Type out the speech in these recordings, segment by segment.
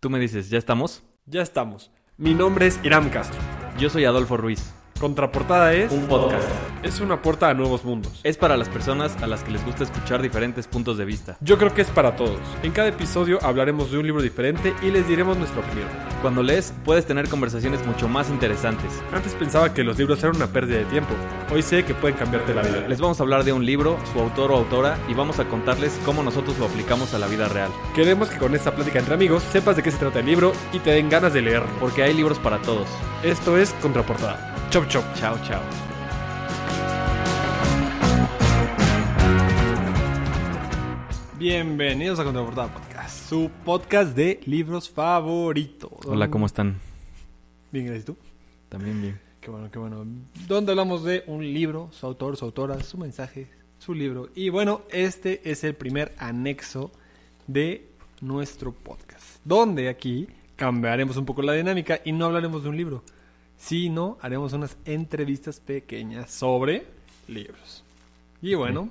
Tú me dices, ¿ya estamos? Ya estamos. Mi nombre es Iram Castro. Yo soy Adolfo Ruiz. Contraportada es Un podcast. Es una puerta a nuevos mundos. Es para las personas a las que les gusta escuchar diferentes puntos de vista. Yo creo que es para todos. En cada episodio hablaremos de un libro diferente y les diremos nuestra opinión. Cuando lees, puedes tener conversaciones mucho más interesantes. Antes pensaba que los libros eran una pérdida de tiempo. Hoy sé que pueden cambiarte la vida. Les vamos a hablar de un libro, su autor o autora, y vamos a contarles cómo nosotros lo aplicamos a la vida real. Queremos que con esta plática entre amigos sepas de qué se trata el libro y te den ganas de leerlo. Porque hay libros para todos. Esto es Contraportada. Chop chop. Chao, chao. Bienvenidos a Contraportada Podcast, su podcast de libros favorito. Hola, ¿cómo están? Bien, gracias tú. También bien. Qué bueno, qué bueno. Donde hablamos de un libro, su autor, su autora, su mensaje, su libro. Y bueno, este es el primer anexo de nuestro podcast. Donde aquí cambiaremos un poco la dinámica y no hablaremos de un libro, sino haremos unas entrevistas pequeñas sobre libros. Y bueno,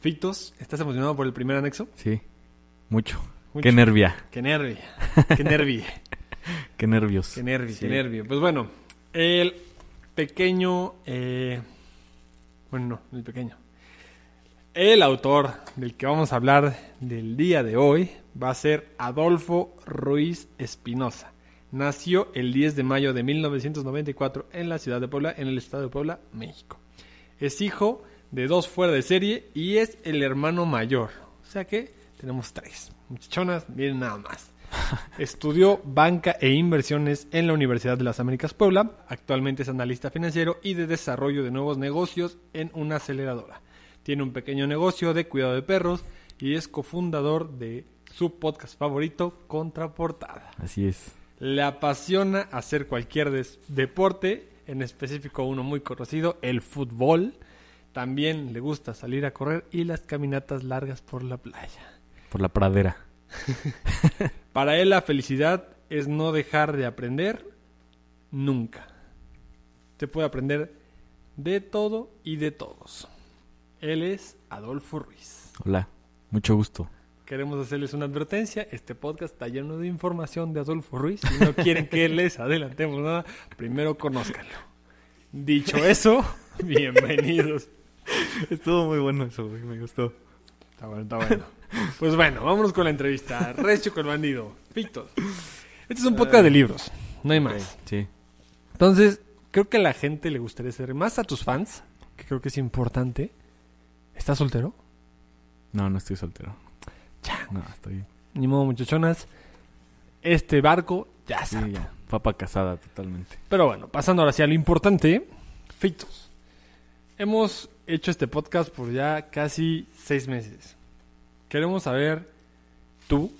Fictos, ¿estás emocionado por el primer anexo? Sí, mucho. Mucho. Qué nervia. Qué nervio. Qué nervio. Qué nervios. Qué nervio, Sí. qué nervio. Pues bueno, el pequeño. eh, bueno, no, el pequeño. El autor del que vamos a hablar del día de hoy va a ser Adolfo Ruiz Espinosa. Nació el 10 de mayo de 1994 en la ciudad de Puebla, en el estado de Puebla, México. Es hijo de dos fuera de serie y es el hermano mayor. O sea que tenemos tres. Muchachonas, miren nada más. Estudió banca e inversiones en la Universidad de las Américas Puebla. Actualmente es analista financiero y de desarrollo de nuevos negocios en una aceleradora. Tiene un pequeño negocio de cuidado de perros y es cofundador de su podcast favorito, Contraportada. Así es. Le apasiona hacer cualquier deporte, en específico uno muy conocido, el fútbol. También le gusta salir a correr y las caminatas largas por la playa. Por la pradera. Para él la felicidad es no dejar de aprender nunca. Se puede aprender de todo y de todos. Él es Adolfo Ruiz. Hola, mucho gusto. Queremos hacerles una advertencia. Este podcast está lleno de información de Adolfo Ruiz. Si no quieren que les adelantemos nada, primero conózcanlo. Dicho eso, bienvenidos. Estuvo muy bueno eso, güey. Me gustó. Está bueno, está bueno. Pues bueno, vámonos con la entrevista. Recio con el bandido. Fictos. Este es un podcast de libros. No hay más. Sí. Entonces, creo que a la gente le gustaría saber, más a tus fans, que creo que es importante. ¿Estás soltero? No, no estoy soltero. Ya. No, estoy. Ni modo, muchachonas. Este barco ya Sí, está. ya. Papa casada totalmente. Pero bueno, pasando ahora sí a lo importante. Fictos. Hemos hecho este podcast por ya casi seis meses. Queremos saber, tú,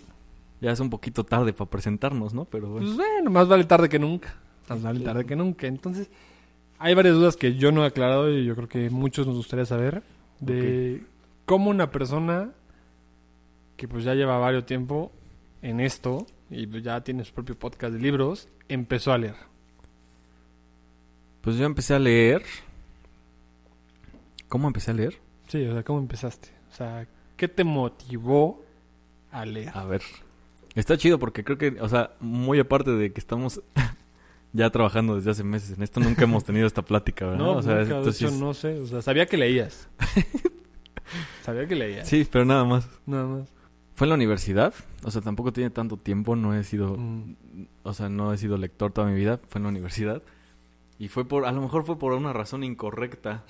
Ya es un poquito tarde para presentarnos, ¿no? Pero bueno. Pues bueno, más vale tarde que nunca. Más vale tarde que nunca. Entonces, hay varias dudas que yo no he aclarado y yo creo que muchos nos gustaría saber de cómo una persona que pues ya lleva varios tiempo en esto y pues ya tiene su propio podcast de libros, empezó a leer. Pues yo empecé a leer. ¿Cómo empecé a leer? Sí, o sea, ¿cómo empezaste? O sea, ¿qué te motivó a leer? A ver. Está chido porque creo que, o sea, muy aparte de que estamos ya trabajando desde hace meses en esto, nunca hemos tenido esta plática, ¿verdad? No, o sea, nunca, de sí es- no sé. O sea, sabía que leías. sabía que leías. Sí, pero nada más. Nada más. Fue en la universidad, o sea, tampoco tiene tanto tiempo, no he sido, Mm. o sea, no he sido lector toda mi vida, fue en la universidad. Y fue por, a lo mejor fue por una razón incorrecta,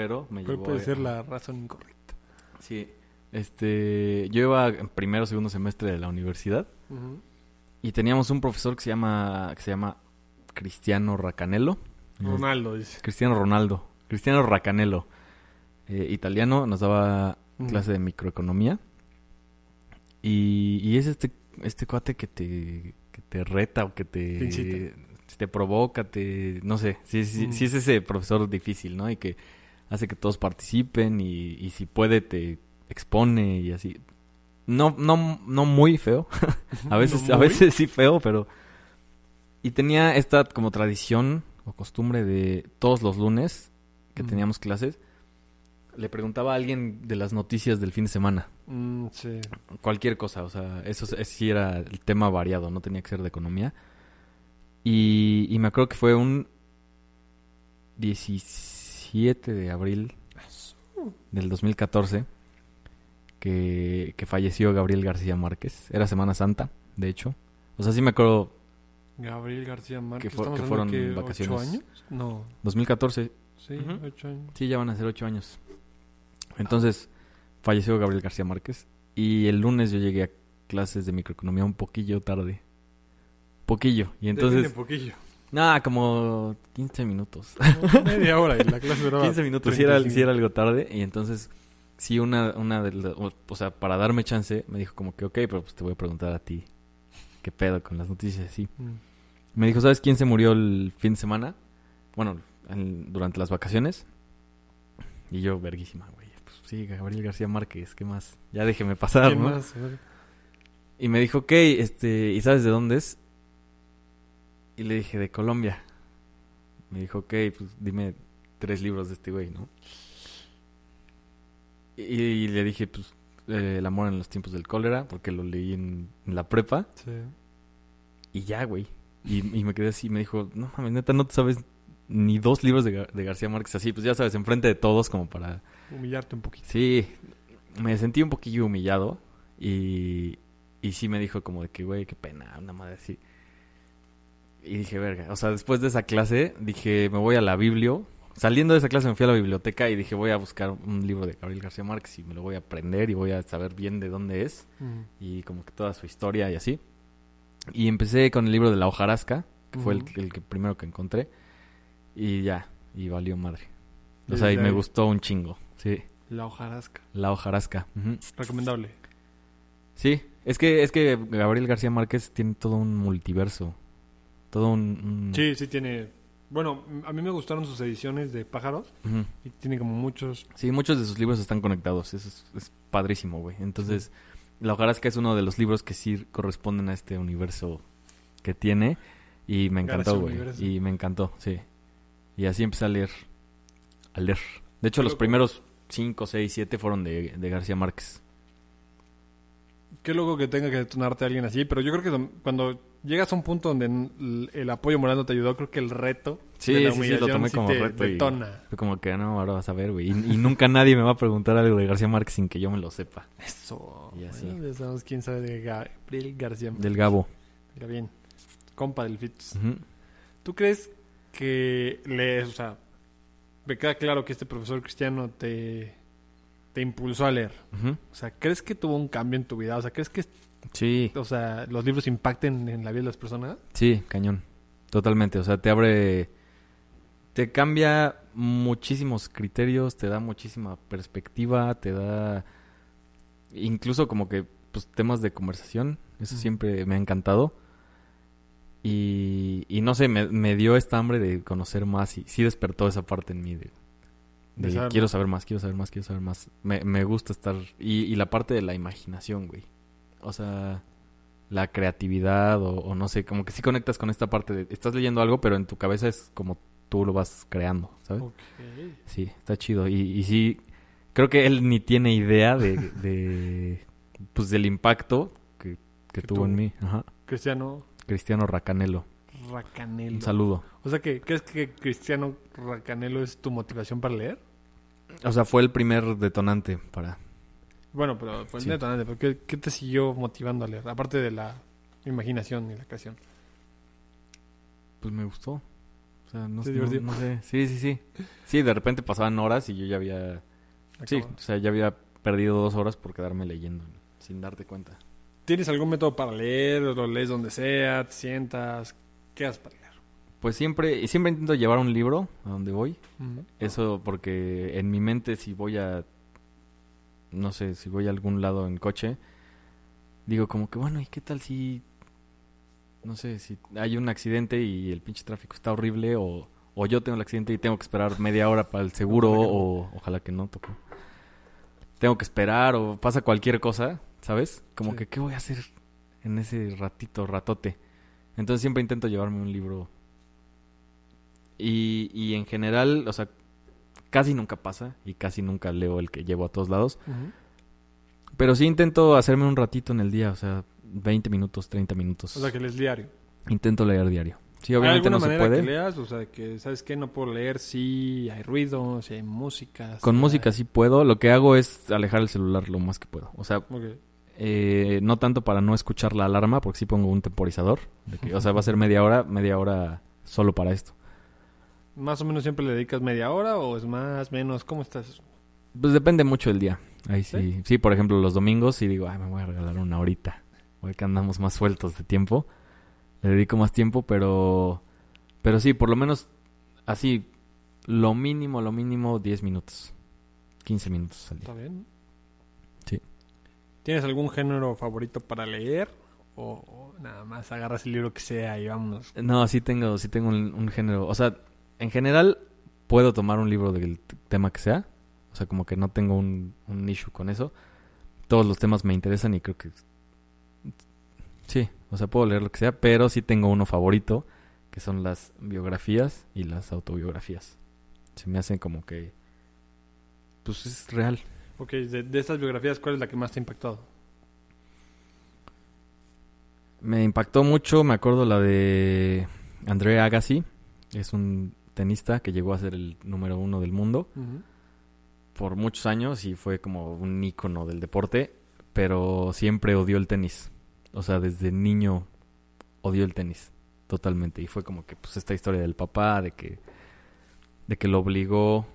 pero me ¿Cuál llevó puede a- ser la razón incorrecta? Sí, este, yo iba en primero o segundo semestre de la universidad y teníamos un profesor que se llama, que se llama Cristiano Racanello. Ronaldo dice. Cristiano Ronaldo, Cristiano Racanello, eh, italiano, nos daba clase de microeconomía. Y, y es este, este cuate que te, que te reta o que te, Te provoca, te, no sé, sí, sí, sí es ese profesor difícil, ¿no? Y que hace que todos participen y, y si puede te expone y así. No, no, no muy feo. a veces, No a veces sí feo, pero. Y tenía esta como tradición o costumbre de todos los lunes que Mm. teníamos clases, le preguntaba a alguien de las noticias del fin de semana. Mm, sí. Cualquier cosa, o sea, eso es- sí era el tema variado, no tenía que ser de economía. Y, y me acuerdo que fue un 17 de abril del 2014 que, que falleció Gabriel García Márquez. Era Semana Santa, de hecho. O sea, sí me acuerdo, Gabriel García Márquez. Que fue- ¿estamos que fueron que vacaciones. ¿Ocho años? No. 2014, Sí, Ujú. ocho años. Sí, ya van a ser ocho años. Entonces, falleció Gabriel García Márquez. Y el lunes yo llegué a clases de microeconomía un poquillo tarde. Poquillo. Y entonces, poquillo. Nada, como 15 minutos. Media hora y la clase duraba 15 minutos, sí era, 35. sí era algo tarde. Y entonces, sí, una, una de las- o, o sea, para darme chance, me dijo como que, ok, pero pues te voy a preguntar a ti. ¿Qué pedo con las noticias? así Mm. Me dijo, ¿sabes quién se murió el fin de semana? Bueno, en- durante las vacaciones. Y yo, verguísima, güey. Pues sí, Gabriel García Márquez, ¿qué más? Ya déjeme pasar, ¿Quién ¿no? más? Y me dijo, ok, este, ¿y sabes de dónde es? Y le dije, de Colombia. Me dijo, ok, pues dime tres libros de este güey, ¿no? Y, y le dije, pues, eh, El amor en los tiempos del cólera, porque lo leí en, en la prepa. Sí. Y ya, güey. Y, y me quedé así, me dijo, no mames, neta, no te sabes ni dos libros de, Gar- de García Márquez así, pues ya sabes, enfrente de todos, como para... Humillarte un poquito. Sí, me sentí un poquillo humillado y, y sí me dijo como de que, güey, qué pena, una madre así. Y dije, verga, o sea, después de esa clase, dije, me voy a la biblio. Saliendo de esa clase me fui a la biblioteca y dije, voy a buscar un libro de Gabriel García Márquez y me lo voy a aprender y voy a saber bien de dónde es y como que toda su historia y así. Y empecé con el libro de la hojarasca, que fue el, que primero que encontré. Y ya, y valió madre. O sea, y me gustó un chingo. Sí, La hojarasca. la hojarasca. Recomendable. Sí, es que, es que Gabriel García Márquez tiene todo un multiverso. Todo un... un- Sí, sí tiene... Bueno, a mí me gustaron sus ediciones de pájaros. Y tiene como muchos... Sí, muchos de sus libros están conectados. Eso es, es padrísimo, güey. Entonces, La hojarasca es uno de los libros que sí corresponden a este universo que tiene. Y me encantó, güey. Y me encantó, sí. Y así empecé a leer. A leer. De hecho, los primeros 5, 6, 7 fueron de, de García Márquez. Qué loco que tenga que detonarte a alguien así, pero yo creo que cuando llegas a un punto donde el, apoyo moral no te ayudó, creo que el reto Sí, de la sí, sí, lo tomé sí como te reto y- detona. Fue como que, no, ahora vas a ver, güey. Y, y nunca nadie me va a preguntar algo de García Márquez sin que yo me lo sepa. Eso. Y así. Bueno, ya sabemos quién sabe de Gabriel García. Del Gabo. Bien. Compa del Fitus. Ujú. ¿Tú crees que lees, o sea, me queda claro que este profesor cristiano te, te impulsó a leer? O sea, ¿crees que tuvo un cambio en tu vida? O sea, ¿crees que Sí, o sea, los libros impacten en la vida de las personas? sí, cañón. Totalmente. O sea, te abre. Te cambia muchísimos criterios, te da muchísima perspectiva, te da. Incluso como que, pues, temas de conversación. Eso siempre me ha encantado. Y, y no sé, me, me dio esta hambre de conocer más y sí despertó esa parte en mí de, De saber quiero más. saber más, quiero saber más, quiero saber más. Me, me gusta estar... Y, y la parte de la imaginación, güey. O sea, la creatividad o, o no sé, como que sí conectas con esta parte de... Estás leyendo algo, pero en tu cabeza es como tú lo vas creando, ¿sabes? Sí, está chido. Y, y sí, creo que él ni tiene idea de... de pues del impacto que, que Que tuvo en mí. Ajá. Cristiano Cristiano Racanelo. Racanelo. Un saludo. O sea, que ¿crees que Cristiano Racanelo es tu motivación para leer? O sea, fue el primer detonante para... Bueno, pero fue el Sí. detonante. pero ¿qué, qué te siguió motivando a leer? Aparte de la imaginación y la creación. Pues me gustó. O sea, no, ¿Te no- no sé. Sí, sí, sí. Sí, de repente pasaban horas y yo ya había... Sí, o sea, ya había perdido dos horas por quedarme leyendo sin darte cuenta. ¿Tienes algún método para leer? ¿Lo lees donde sea? ¿Te sientas? ¿Qué haces para leer? Pues siempre, y siempre intento llevar un libro a donde voy. Eso porque en mi mente si voy a... No sé, si voy a algún lado en coche, digo como que bueno, ¿y qué tal si... No sé, si hay un accidente y el pinche tráfico está horrible o, o yo tengo el accidente y tengo que esperar media hora para el seguro o ojalá que no tocó. Tengo que esperar o pasa cualquier cosa, ¿sabes? Como Sí. que ¿qué voy a hacer en ese ratito, ratote? Entonces siempre intento llevarme un libro y, y en general, o sea, casi nunca pasa y casi nunca leo el que llevo a todos lados. Pero sí intento hacerme un ratito en el día, o sea, 20 minutos, 30 minutos. O sea, que lees diario. Intento leer diario. Sí, ¿Hay obviamente alguna no se puede. que leas? O sea, que sabes que no puedo leer si hay ruido, si hay música. Con si música hay- sí puedo. Lo que hago es alejar el celular lo más que puedo. O sea. Eh, no tanto para no escuchar la alarma, porque sí pongo un temporizador. de que, o sea, va a ser media hora, media hora solo para esto. ¿Más o menos siempre le dedicas media hora o es más, menos? ¿Cómo estás? Pues depende mucho del día. Ahí sí. ¿Sí? Sí, por ejemplo, los domingos sí digo, ay, me voy a regalar una horita. Hoy que andamos más sueltos de tiempo. Le dedico más tiempo, pero... Pero sí, por lo menos así, lo mínimo, lo mínimo, 10 minutos. 15 minutos al día. ¿Está bien? Sí. ¿Tienes algún género favorito para leer? ¿O, nada más agarras el libro que sea y vamos? No, sí tengo, sí tengo un, género. O sea, en general puedo tomar un libro del tema que sea. O sea, como que no tengo un, un issue con eso. Todos los temas me interesan y creo que... Sí, o sea, puedo leer lo que sea, pero sí tengo uno favorito, que son las biografías y las autobiografías. Se me hacen como que... Pues es real. Ok, de, de estas biografías, ¿cuál es la que más te ha impactado? Me impactó mucho, me acuerdo la de Andrea Agassi. Es un tenista que llegó a ser el número uno del mundo. por muchos años y fue como un ícono del deporte, pero siempre odió el tenis. O sea, desde niño odió el tenis totalmente y fue como que pues esta historia del papá de que de que lo obligó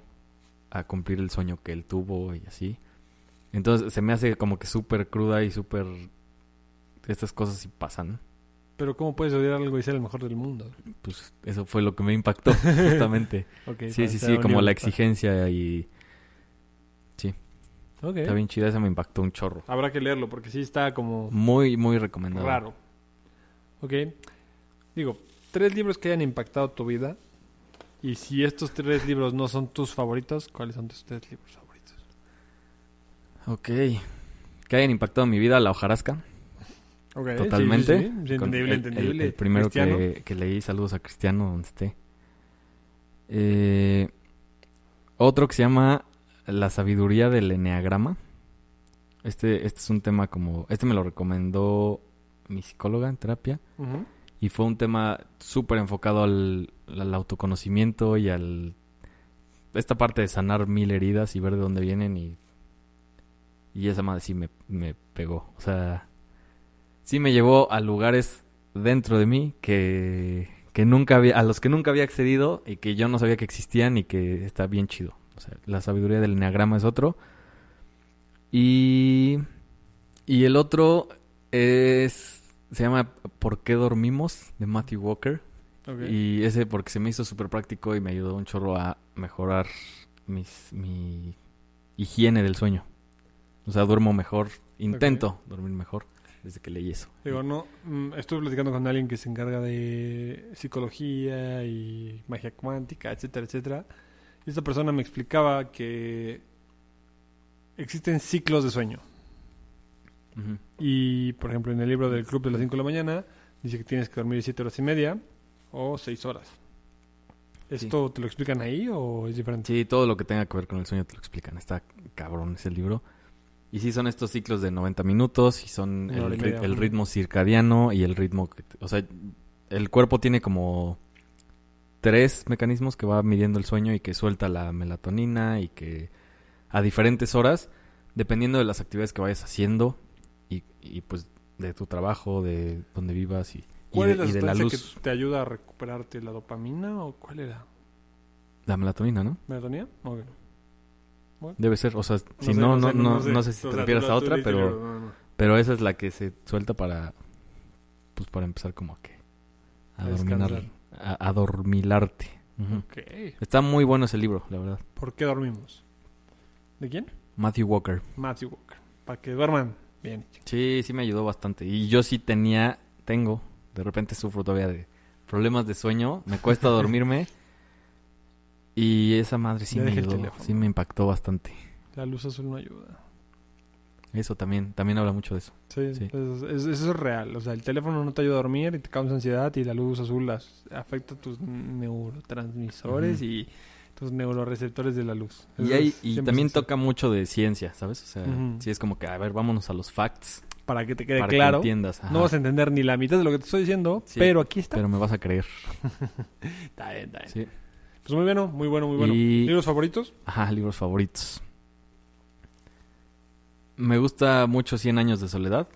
a cumplir el sueño que él tuvo y así. Entonces se me hace como que súper cruda y súper estas cosas sí pasan. Pero ¿cómo puedes odiar algo y ser el mejor del mundo? Pues eso fue lo que me impactó justamente. Ok, sí, sí, sí, como la exigencia y Ok. está bien chida, esa me impactó un chorro. Habrá que leerlo porque sí está como Muy, muy recomendado. raro. Ok. Digo, tres libros que hayan impactado tu vida. Y si estos tres libros no son tus favoritos, ¿cuáles son tus tres libros favoritos? Ok. Que hayan impactado mi vida, la hojarasca. Ok, sí, Totalmente. sí, sí, sí, Con entendible, el, entendible. el primero que, que leí, saludos a Cristiano, donde esté. Eh, otro que se llama La sabiduría del eneagrama. Este, este es un tema como. Este me lo recomendó mi psicóloga en terapia. Ujú. Y fue un tema súper enfocado al, autoconocimiento y al... Esta parte de sanar mil heridas y ver de dónde vienen y... Y esa madre sí me, me pegó. O sea, sí me llevó a lugares dentro de mí que, que nunca había... A los que nunca había accedido y que yo no sabía que existían y que está bien chido. O sea, la sabiduría del enneagrama es otro. Y... Y el otro es... Se llama ¿Por qué dormimos? de Matthew Walker. Y ese porque se me hizo súper práctico y me ayudó un chorro a mejorar mis, mi higiene del sueño. O sea, duermo mejor, intento dormir mejor desde que leí eso. Digo, no, mm, estuve platicando con alguien que se encarga de psicología y magia cuántica, etcétera, etcétera. Y esta persona me explicaba que existen ciclos de sueño. Y, por ejemplo, en el libro del Club de las 5 de la mañana, dice que tienes que dormir 7 horas y media o 6 horas. ¿Esto te lo explican ahí o es diferente? Sí, todo lo que tenga que ver con el sueño te lo explican. Está cabrón ese libro. Y sí, son estos ciclos de 90 minutos y son el, y ri- media, el ritmo circadiano y el ritmo... Que o sea, el cuerpo tiene como tres mecanismos que va midiendo el sueño y que suelta la melatonina y que a diferentes horas, dependiendo de las actividades que vayas haciendo y, pues de tu trabajo, de donde vivas y, y ¿Cuál de, es la y de la luz. que te ayuda a recuperarte la dopamina o cuál era? La melatonina, ¿no? ¿Melatonina? Ok. Debe ser, o sea, si sé, no, no, sé, no, no sé si O te sea, refieres tú- a otra, pero... no, no. Pero esa es la que se suelta para, pues para empezar como que a, A dorminar, a, a dormilarte. Está muy bueno ese libro, la verdad. ¿Por qué dormimos? ¿De quién? Matthew Walker. Matthew Walker. Para que duerman bien. Sí, sí me ayudó bastante. Y yo sí tenía, tengo, de repente sufro todavía de problemas de sueño. Me cuesta dormirme. Y esa madre sí me ayudó, sí me impactó bastante. La luz azul no ayuda. Eso también, también habla mucho de eso. Sí, Sí. es- es- eso es real. O sea, el teléfono no te ayuda a dormir y te causa ansiedad y la luz azul las, afecta tus neurotransmisores y Tus neuroreceptores de la luz. Y, Eso hay, es y 100% también toca mucho de ciencia, ¿sabes? O sea, Ujú. sí es como que, a ver, vámonos a los facts Para que te quede para que claro. entiendas. ajá. No vas a entender ni la mitad de lo que te estoy diciendo, Sí, pero aquí está. Pero me vas a creer. Está bien, está bien. Sí. Pues muy bueno, muy bueno, muy bueno. Y- ¿Libros favoritos? Ajá, libros favoritos. Me gusta mucho Cien años de soledad,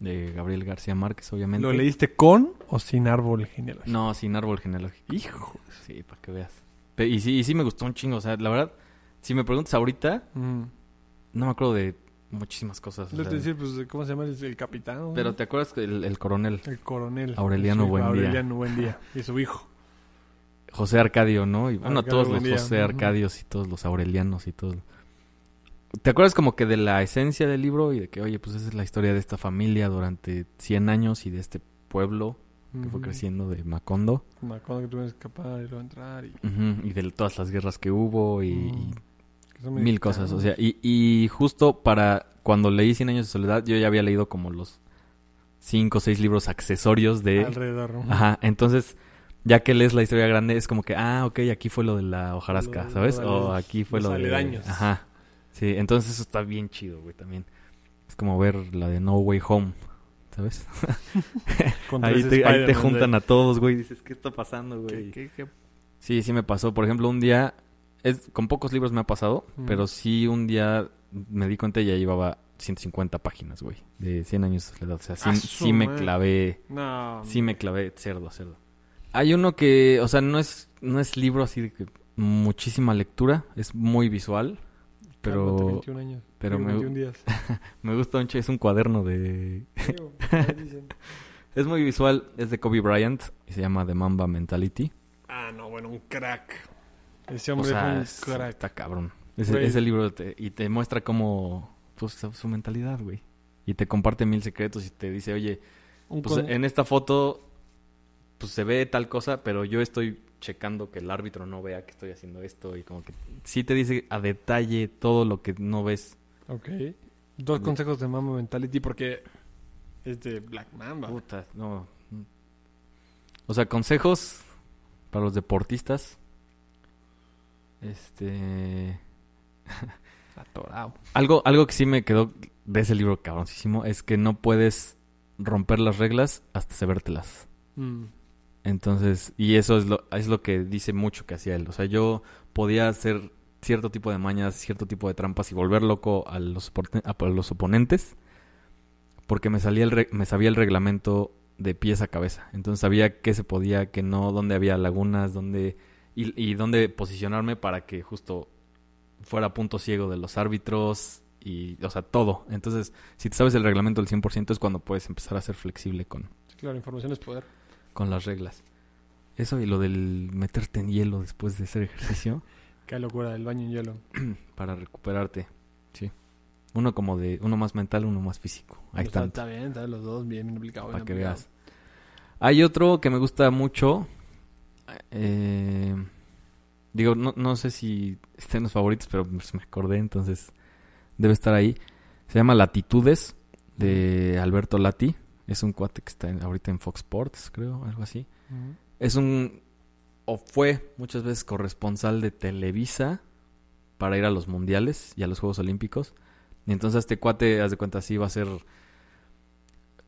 de Gabriel García Márquez, obviamente. ¿Lo leíste con o sin árbol genealógico? No, sin árbol genealógico. Hijo. Sí, para que veas. Y sí, y sí me gustó un chingo. O sea, la verdad, si me preguntas ahorita, Mm. no me acuerdo de muchísimas cosas. o sea, decir, pues, ¿cómo se llama? ¿Es el capitán? pero te acuerdas que el, el coronel El coronel. Aureliano Buendía. Aureliano Buendía. Y su hijo. José Arcadio, ¿no? Y bueno, Arcadio todos los Buendía, José. Arcadios y todos los Aurelianos y todo. ¿Te acuerdas como que de la esencia del libro y de que, oye, pues esa es la historia de esta familia durante 100 años y de este pueblo que fue creciendo de Macondo? Me acuerdo que tuvieron que escapar y luego entrar. Y, de todas las guerras que hubo y, mil cosas. O sea, y, y justo para cuando leí Cien años de soledad, yo ya había leído como los cinco o seis libros accesorios de... Alrededor. ¿no? Ajá, entonces, ya que lees la historia grande, es como que, ah, ok, aquí fue lo de la hojarasca, Lo- ¿sabes? lo O aquí fue lo de... aledaños. Ajá, sí, entonces eso está bien chido, güey, también. Es como ver la de No Way Home, ¿sabes? Ahí te, ahí te Spider-Man, juntan a todos, güey, dices, ¿qué está pasando, ¿Qué- güey? qué- qué? Sí, sí me pasó. Por ejemplo, un día, es, con pocos libros me ha pasado, pero sí un día me di cuenta y ya llevaba 150 páginas, güey, de 100 años de soledad. O sea, sí, ¡A su sí me clavé, No. sí me clavé cerdo, cerdo. Hay uno que, o sea, no es, no es libro así de que muchísima lectura, es muy visual, Pero 21 años. pero Digo, me- 21 días. me gusta mucho, es un cuaderno de... Digo. Es muy visual, es de Kobe Bryant y se llama The Mamba Mentality. Ah, no, bueno, un crack. Ese O hombre sea, fue un crack. está cabrón. Ese, ese libro te, y te muestra cómo pues, su mentalidad, güey. Y te comparte mil secretos y te dice, oye, pues en esta foto pues se ve tal cosa, pero yo estoy checando que el árbitro no vea que estoy haciendo esto y como que sí te dice a detalle todo lo que no ves. Ok. Dos De- consejos de Mama Mentality porque es de Black Mamba. Puta, no. O sea, consejos para los deportistas. Este Atorado. Algo, algo que sí me quedó de ese libro cabroncísimo es que no puedes romper las reglas hasta sabértelas. Mm. Entonces, y eso es lo, es lo que dice mucho que hacía él. O sea, yo podía hacer cierto tipo de mañas, cierto tipo de trampas y volver loco a los, a los oponentes porque me, salía el me sabía el reglamento de pies a cabeza. Entonces sabía qué se podía, qué no, dónde había lagunas, dónde y, y dónde posicionarme para que justo fuera punto ciego de los árbitros y, o sea, todo. Entonces, si te sabes el reglamento del 100% es cuando puedes empezar a ser flexible con, Sí, claro, información es poder. Con las reglas. Eso y lo del meterte en hielo después de hacer ejercicio Qué locura, el baño en hielo. para recuperarte. Sí. Uno como de, uno más mental, uno más físico. Ahí está, está. está bien, está los dos bien, bien aplicados. Para bien que veas. Hay otro que me gusta mucho. eh, digo, no, no sé si está en los favoritos, pero pues me acordé, entonces debe estar ahí. Se llama Latitudes de Alberto Lati. Es un cuate que está en- ahorita en Fox Sports, creo, algo así. Es un, o fue muchas veces corresponsal de Televisa para ir a los mundiales y a los Juegos Olímpicos. Y entonces este cuate, haz de cuenta, sí iba a ser,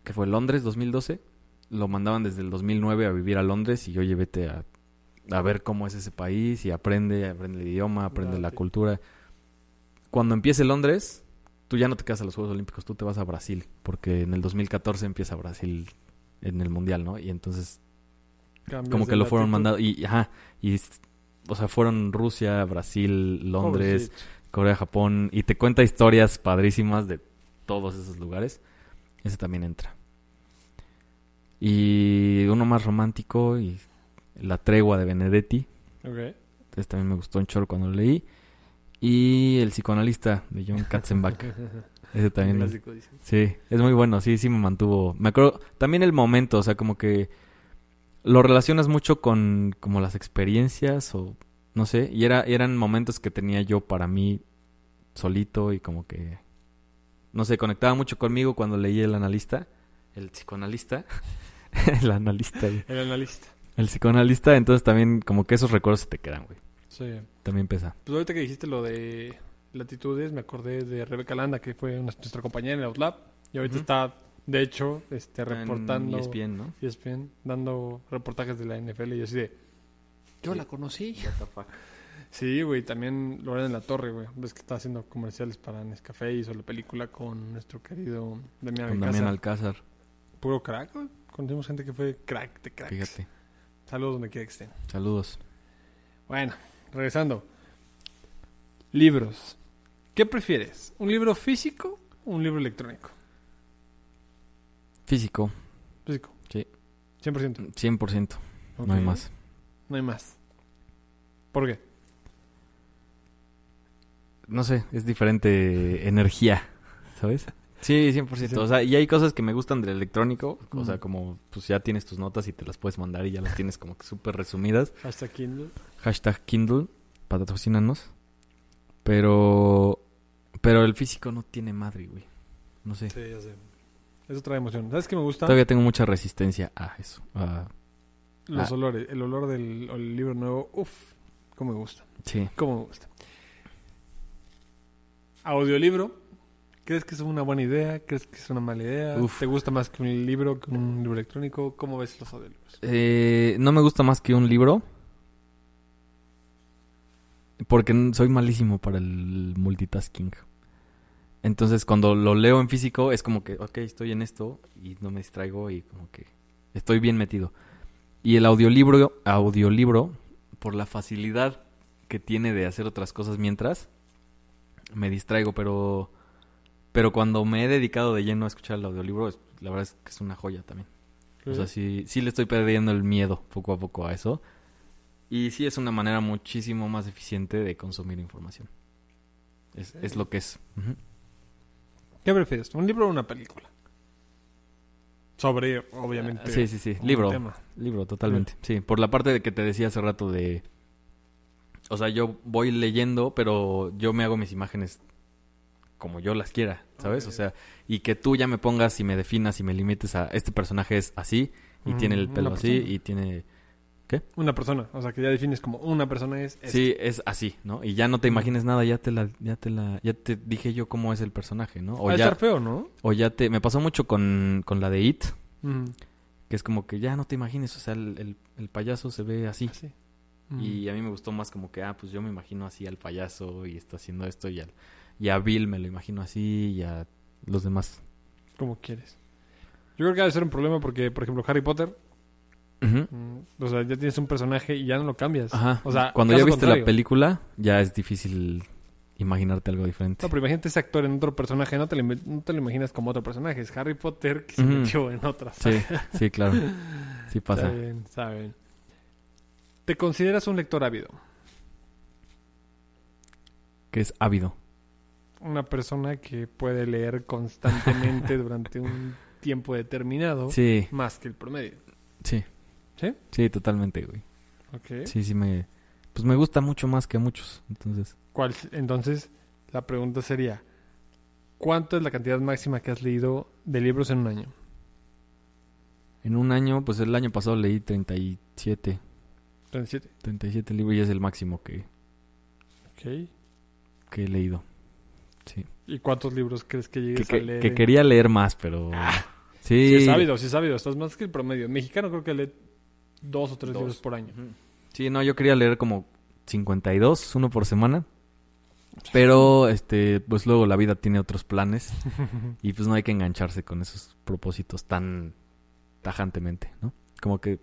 que fue Londres 2012. Lo mandaban desde el 2009 a vivir a Londres y oye, vete a, a ver cómo es ese país y aprende, aprende el idioma, aprende la cultura. Cuando empiece Londres, tú ya no te quedas a los Juegos Olímpicos, tú te vas a Brasil, porque en el 2014 empieza Brasil en el mundial, ¿no? Y entonces Cambias como que lo fueron mandando y ajá y o sea fueron Rusia Brasil Londres. Corea Japón y te cuenta historias padrísimas de todos esos lugares ese también entra y uno más romántico y la tregua de Benedetti Ok. ese también me gustó un chorro cuando lo leí y el psicoanalista de John Katzenbach ese también es. Sí, es muy bueno, sí, sí me mantuvo. Me acuerdo, también el momento, o sea, como que lo relacionas mucho con como las experiencias o no sé, y era, eran momentos que tenía yo para mí solito y como que, no sé, conectaba mucho conmigo cuando leí el analista, el psicoanalista, el analista, güey. El analista. el psicoanalista, entonces también como que esos recuerdos se te quedan, güey. Sí. también pesa. Pues ahorita que dijiste lo de latitudes, me acordé de Rebeca Landa, que fue nuestra compañera en el Outlab. Y ahorita está, de hecho, este, reportando. En ESPN, ¿no? ESPN, dando reportajes de la NFL y yo así de... Yo la conocí. Sí, güey, también Lorena en la Torre, güey. Ves que está haciendo comerciales para Nescafé, hizo la película con nuestro querido Damián Con Damián Alcázar. Alcázar, Puro crack, güey. Conocimos gente que fue crack de cracks. fíjate. Saludos donde quiera que estén. Saludos. Bueno, regresando. Libros. ¿Qué prefieres? ¿Un libro físico o un libro electrónico? Físico, Físico. Sí. 100%. 100%, no hay más. No hay más. ¿Por qué? No sé, es diferente energía, ¿sabes? Sí, 100%. Sí. O sea, y hay cosas que me gustan del electrónico. O sea, como pues ya tienes tus notas y te las puedes mandar y ya las tienes como que súper resumidas. Hasta Kindle. Hashtag Kindle, patrocínanos. Pero, pero el físico no tiene madre, güey. No sé. Sí, ya sé. Eso trae emoción. ¿Sabes qué me gusta? Todavía tengo mucha resistencia a eso. a- Los olores. El olor del el libro nuevo. Uf, cómo me gusta. sí. Cómo me gusta. Audiolibro. ¿Crees que es una buena idea? ¿Crees que es una mala idea? Uf. ¿Te gusta más que un libro, que un libro electrónico? ¿Cómo ves los audiolibros? Eh, no me gusta más que un libro. Porque soy malísimo para el multitasking. Entonces, cuando lo leo en físico, es como que, ok, estoy en esto y no me distraigo y como que estoy bien metido. Y el audiolibro, audiolibro, por la facilidad que tiene de hacer otras cosas mientras, me distraigo, pero, pero cuando me he dedicado de lleno a escuchar el audiolibro, la verdad es que es una joya también. O sea, sí, sí le estoy perdiendo el miedo poco a poco a eso. Y sí es una manera muchísimo más eficiente de consumir información. Es, es lo que es. ¿Qué prefieres? ¿Un libro o una película? Sobre, obviamente. Sí, sí, sí. Libro. tema. Libro, totalmente. Sí, por la parte de que te decía hace rato de... O sea, yo voy leyendo, pero yo me hago mis imágenes como yo las quiera, ¿sabes? O sea, y que tú ya me pongas y me definas y me limites a este personaje es así y tiene el una pelo así y tiene... Una persona. O sea, que ya defines como una persona es. esto. Sí, es así, ¿no? Y ya no te imagines nada, ya te la, ya te la, ya te dije yo cómo es el personaje, ¿no? O Va a ya, estar feo, ¿no? o ya te, me pasó mucho con, con la de It, Mm, que es como que ya no te imagines, o sea, el, el, el payaso se ve así. así. Mm. Y a mí me gustó más como que, ah, pues yo me imagino así al payaso y está haciendo esto y, al, y a Bill me lo imagino así y a los demás. Como quieres. Yo creo que debe ser un problema porque, por ejemplo, Harry Potter. Mm, o sea, ya tienes un personaje y ya no lo cambias. Ajá. O sea, Cuando ya viste la película, ya es difícil imaginarte algo diferente. No, pero imagínate ese actor en otro personaje, no te, lo, no te lo imaginas como otro personaje. Es Harry Potter que se metió en otra. Sí, sí, claro. Sí pasa. Está bien, está bien. ¿Te consideras un lector ávido? Que es ávido. Una persona que puede leer constantemente durante un tiempo determinado, Sí, más que el promedio. sí. ¿Sí? Sí, totalmente, güey. Ok. Sí, sí me... Pues me gusta mucho más que a muchos. Entonces, ¿Cuál, entonces, la pregunta sería, ¿cuánto es la cantidad máxima que has leído de libros en un año? en un año, pues el año pasado leí 37. 37. 37 libros y es el máximo que, Ok. que he leído. Sí. ¿Y cuántos libros crees que llegues que- a leer? que quería leer más, pero... Sí. Sí, es ávido, sí es ávido. Estás más que el promedio. Mexicano creo que lee dos o tres Dos. libros por año. Sí, no, yo quería leer como 52, uno por semana. Pero, este, pues luego la vida tiene otros planes. y pues no hay que engancharse con esos propósitos tan tajantemente, ¿no? Como que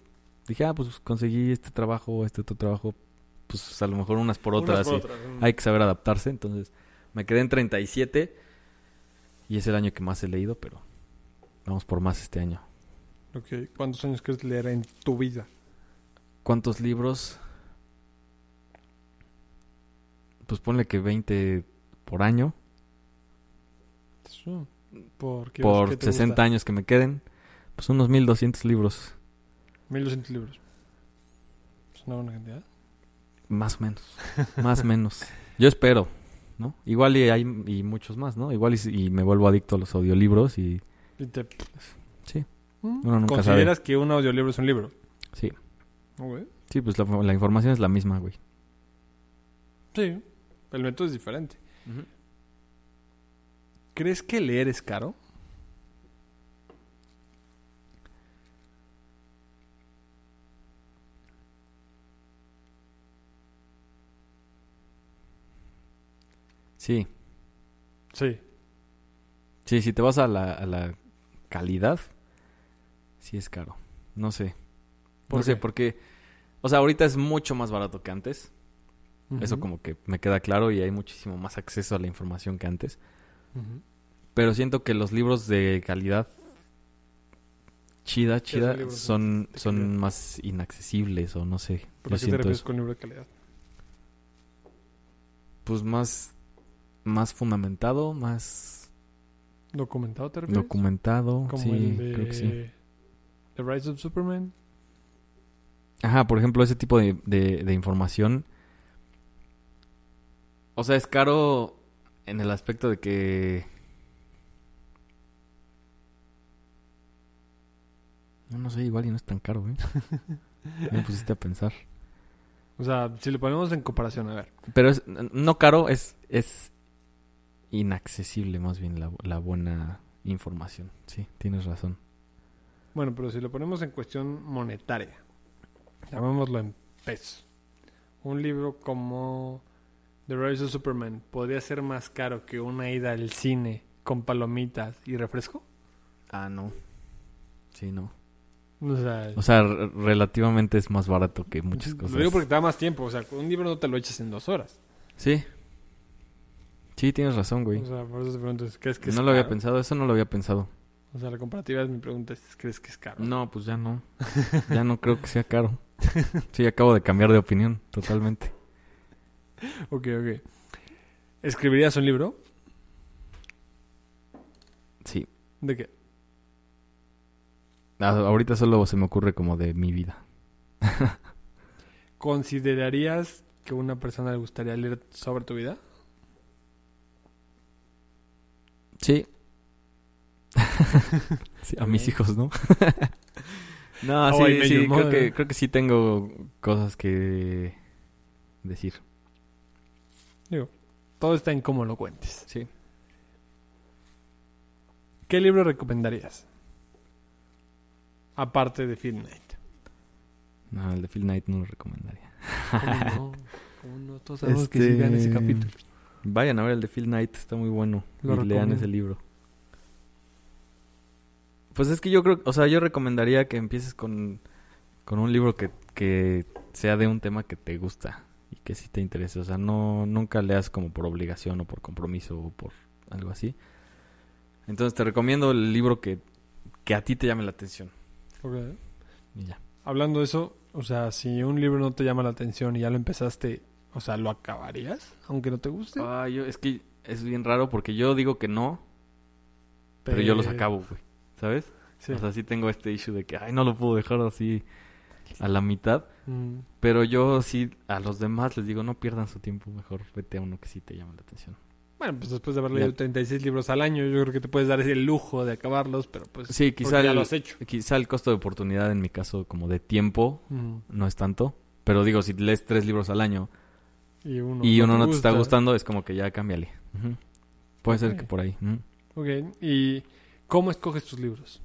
dije, ah, pues conseguí este trabajo, este otro trabajo. Pues a lo mejor unas por Unas otras. por y otras. Mm. Hay que saber adaptarse. Entonces, me quedé en 37. Y es el año que más he leído, pero vamos por más este año. Ok. ¿Cuántos años quieres leer en tu vida? ¿Cuántos libros? Pues ponle que 20 por año. Eso. ¿Por, por qué te 60 gusta? años que me queden. Pues unos 1200 libros. 1200 libros. Es una buena cantidad. Más o menos. Más o menos. Yo espero, ¿no? Igual y hay y muchos más, ¿no? Igual y, me vuelvo adicto a los audiolibros y... Y te- Sí. Mm. Uno nunca ¿Consideras que un audiolibro es un libro? Sí. Sí, pues la, la información es la misma, güey. Sí, el método es diferente. ¿Crees que leer es caro? Sí, Sí. sí, si te vas a la, a la calidad, sí es caro. No sé. ¿Por no sé, porque... O sea, ahorita es mucho más barato que antes. Eso como que me queda claro y hay muchísimo más acceso a la información que antes. Pero siento que los libros de calidad chida, chida, son, son más inaccesibles o no sé. ¿Por qué te refieres con libro de calidad? Pues más, más fundamentado, más ¿Documentado te refieres? documentado. Como sí, el de creo que sí. The Rise of Superman. Ajá, por ejemplo, ese tipo de, de, de información. O sea, es caro en el aspecto de que... No, no sé, igual y no es tan caro, ¿eh? Me pusiste a pensar. O sea, si lo ponemos en comparación, a ver. Pero es, no caro, es, es inaccesible más bien la, la buena información. Sí, tienes razón. Bueno, pero si lo ponemos en cuestión monetaria, llamémoslo en pesos. Un libro como The Rise of Superman podría ser más caro que una ida al cine con palomitas y refresco. Ah, no. Sí, no. O sea, O sea, re- relativamente es más barato que muchas cosas. lo digo porque te da más tiempo. O sea, un libro no te lo echas en dos horas. Sí. Sí, tienes razón, güey. O sea, por eso te pregunto, ¿crees que es No lo había pensado, eso no lo había pensado. O sea, la comparativa es mi pregunta, es, ¿crees que es caro? No, pues ya no. Ya no creo que sea caro. Sí, acabo de cambiar de opinión, totalmente. Ok, ok. ¿Escribirías un libro? Sí. ¿De qué? A- ahorita solo se me ocurre como de mi vida. ¿Considerarías que a una persona le gustaría leer sobre tu vida? Sí. Sí, a mis hijos, ¿no? no, I sí, sí, creo que, creo que sí tengo cosas que decir. Digo, todo está en cómo lo cuentes. Sí. ¿Qué libro recomendarías? Aparte de Phil Knight. No, el de Phil Knight no lo recomendaría. ¿Cómo no? ¿Cómo no? Todos sabemos que sí vean ese Este, capítulo. Vayan a ver el de Phil Knight, está muy bueno. Lo y lean ese libro. Pues es que yo creo, o sea, yo recomendaría que empieces con, con un libro que, que sea de un tema que te gusta y que sí te interese. O sea, no nunca leas como por obligación o por compromiso o por algo así. Entonces te recomiendo el libro que, que a ti te llame la atención. Ok. Y ya. Hablando de eso, o sea, si un libro no te llama la atención y ya lo empezaste, o sea, ¿lo acabarías? Aunque no te guste. Ah, yo, es que es bien raro porque yo digo que no, pero yo los acabo, güey. ¿Sabes? Sí. O sea, sí tengo este issue de que, ay, no lo puedo dejar así a la mitad. Mm. Pero yo sí, a los demás les digo, no pierdan su tiempo, mejor vete a uno que sí te llama la atención. Bueno, pues después de haber Ya. leído 36 libros al año, yo creo que te puedes dar el lujo de acabarlos, pero pues Sí, quizá ya lo has hecho. quizá el costo de oportunidad en mi caso, como de tiempo, Mm. no es tanto. Pero digo, si lees tres libros al año Y uno, y no uno no te está gusta. gustando, es como que ya cámbiale. Ujú. Puede ser que por ahí. ujú. Ok, ¿y cómo escoges tus libros?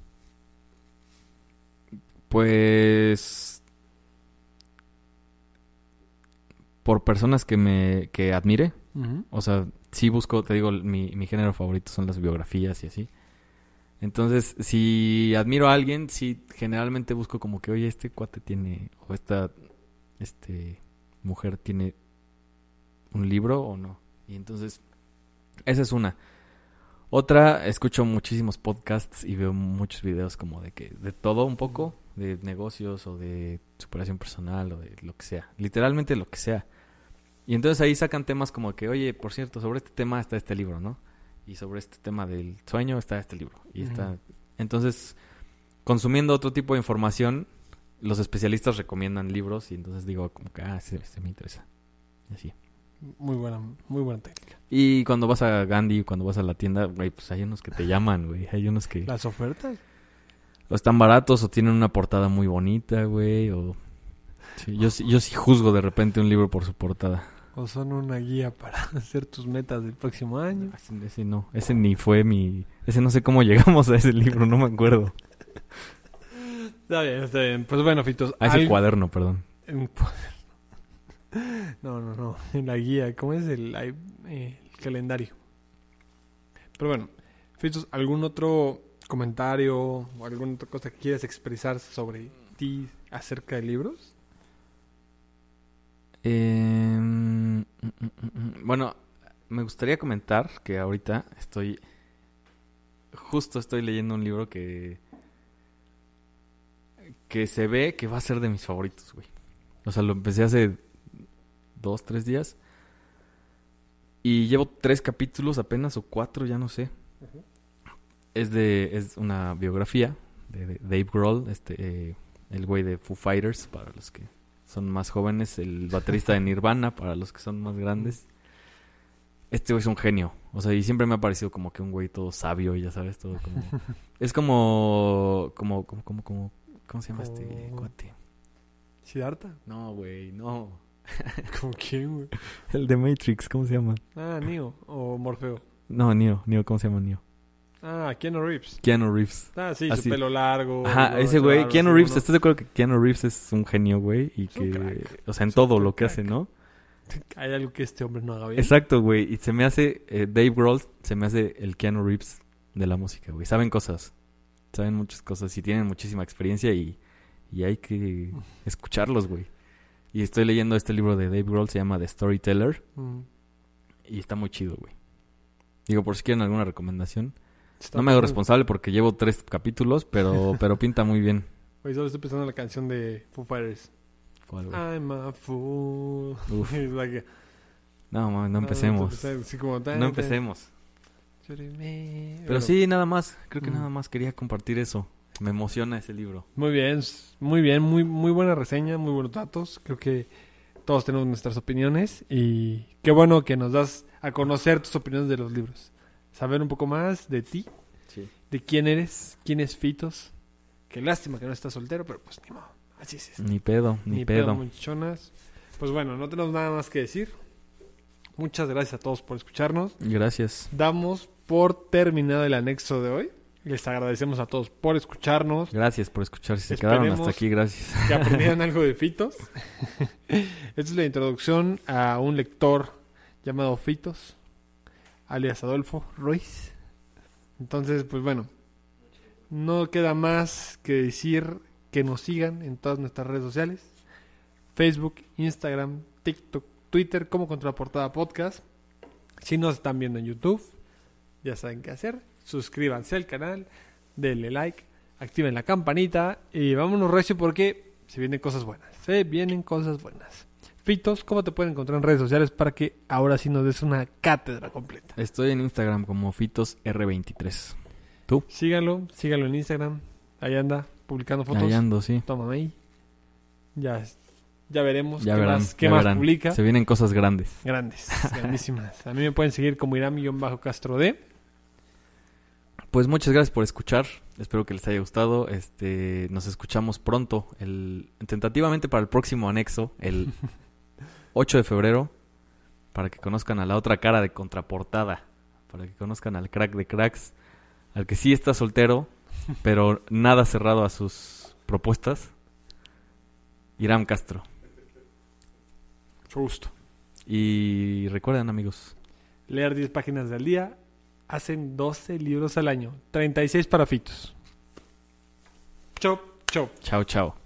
Pues... Por personas que me que admire. O sea, sí busco, te digo, mi, mi género favorito son las biografías y así. Entonces, si admiro a alguien, sí, generalmente busco como que, oye, este cuate tiene, o esta, este, mujer tiene un libro o no. Y entonces, esa es una. Otra, escucho muchísimos podcasts y veo muchos videos como de que, de todo un poco, de negocios o de superación personal o de lo que sea. Literalmente lo que sea. Y entonces ahí sacan temas como que, oye, por cierto, sobre este tema está este libro, ¿no? Y sobre este tema del sueño está este libro. Y está... Entonces, consumiendo otro tipo de información, los especialistas recomiendan libros y entonces digo como que, ah, este me interesa. Y así. Muy buena, muy buena técnica. Y cuando vas a Gandhi, cuando vas a la tienda, güey, pues hay unos que te llaman, güey. Hay unos que Las ofertas. o están baratos o tienen una portada muy bonita, güey. O... Sí, yo, sí- yo sí juzgo de repente un libro por su portada. ¿O son una guía para hacer tus metas del próximo año? Ese, ese no, ese ni fue mi... Ese no sé cómo llegamos a ese libro, no me acuerdo. Está bien, está bien. Pues bueno, Fitos. A ese cuaderno, perdón. en cuaderno. No, no, no. En la guía. ¿Cómo es el, eh, calendario? Pero bueno, Fitos, ¿algún otro comentario o alguna otra cosa que quieras expresar sobre ti acerca de libros? Mm. bueno, me gustaría comentar que ahorita estoy... Justo estoy leyendo un libro que... Que se ve que va a ser de mis favoritos, güey. O sea, lo empecé hace dos, tres días. Y llevo tres capítulos apenas, o cuatro, ya no sé. Es de... Es una biografía de, de Dave Grohl, este... eh, el güey de Foo Fighters, para los que son más jóvenes, el baterista de Nirvana, para los que son más grandes. Este güey es un genio. O sea, y siempre me ha parecido como que un güey todo sabio, y ya sabes, todo como... es como... Como, como, como, como... ¿Cómo se llama este cuate? ¿Siddhartha? No, güey, no. ¿Con quién, güey? El de Matrix, ¿cómo se llama? Ah, Neo o Morfeo. No, Neo, Neo, ¿cómo se llama Neo? Ah, Keanu Reeves. Keanu Reeves. Ah, sí, Así. su pelo largo. Ajá, ese se güey, Keanu Reeves. ¿estás de acuerdo que Keanu Reeves es un genio, güey? Y Es que, crack. o sea, en Es todo lo que crack. hace, ¿no? Hay algo que este hombre no haga bien. Exacto, güey. Y se me hace, eh, Dave Grohl se me hace el Keanu Reeves de la música, güey. Saben cosas. Saben muchas cosas y tienen muchísima experiencia y, y hay que escucharlos, güey. Y estoy leyendo este libro de Dave Grohl, se llama The Storyteller. Mm. Y está muy chido, güey. Digo, por si quieren alguna recomendación. Está No me hago responsable porque llevo tres capítulos, pero, pero pinta muy bien. Oye, solo estoy pensando en la canción de Foo Fighters. ¿Cuál, güey? I'm a fool. Uf. No, mames, no Ah, empecemos. entonces, sí, como tan, No empecemos. Pero Pero sí, nada más. Creo que Mm. nada más quería compartir eso. Me emociona ese libro. Muy bien, muy bien, muy, muy buena reseña, muy buenos datos. Creo que todos tenemos nuestras opiniones y qué bueno que nos das a conocer tus opiniones de los libros. Saber un poco más de ti, Sí. de quién eres, quién es Fitos. Qué lástima que no estás soltero, pero pues ni modo. Así es. esto. Ni pedo, ni, pedo. muchachonas. Pues bueno, no tenemos nada más que decir. Muchas gracias a todos por escucharnos. Gracias. Damos por terminado el anexo de hoy. Les agradecemos a todos por escucharnos. Gracias por escuchar. Si se quedaron hasta aquí, gracias. que aprendieran algo de Fitos. Esta es la introducción a un lector llamado Fitos, alias Adolfo Ruiz. Entonces, pues bueno, no queda más que decir que nos sigan en todas nuestras redes sociales. Facebook, Instagram, TikTok, Twitter como Contraportada Podcast. Si nos están viendo en YouTube, ya saben qué hacer. Suscríbanse al canal, denle like, activen la campanita y vámonos recio porque se vienen cosas buenas. Se vienen cosas buenas. Fitos, ¿cómo te pueden encontrar en redes sociales para que ahora sí nos des una cátedra completa? Estoy en Instagram como FitosR23. Síganlo, síganlo en Instagram. Ahí anda, publicando fotos. Ahí ando, sí. Tómame ahí. Ya, ya veremos Ya qué verán. más, qué ya más verán. publica. Se vienen cosas grandes. Grandes, grandísimas. A mí me pueden seguir como Irami-Castro D. Pues muchas gracias por escuchar. Espero que les haya gustado. Este, nos escuchamos pronto, el, tentativamente para el próximo anexo, el 8 de febrero, para que conozcan a la otra cara de contraportada, para que conozcan al crack de cracks, al que sí está soltero, pero nada cerrado a sus propuestas. Iram Castro. Mucho gusto. Y recuerden, amigos, Leer 10 páginas al día. Hacen 12 libros al año. 36 para Fitos. Chop, chop. chao, chao.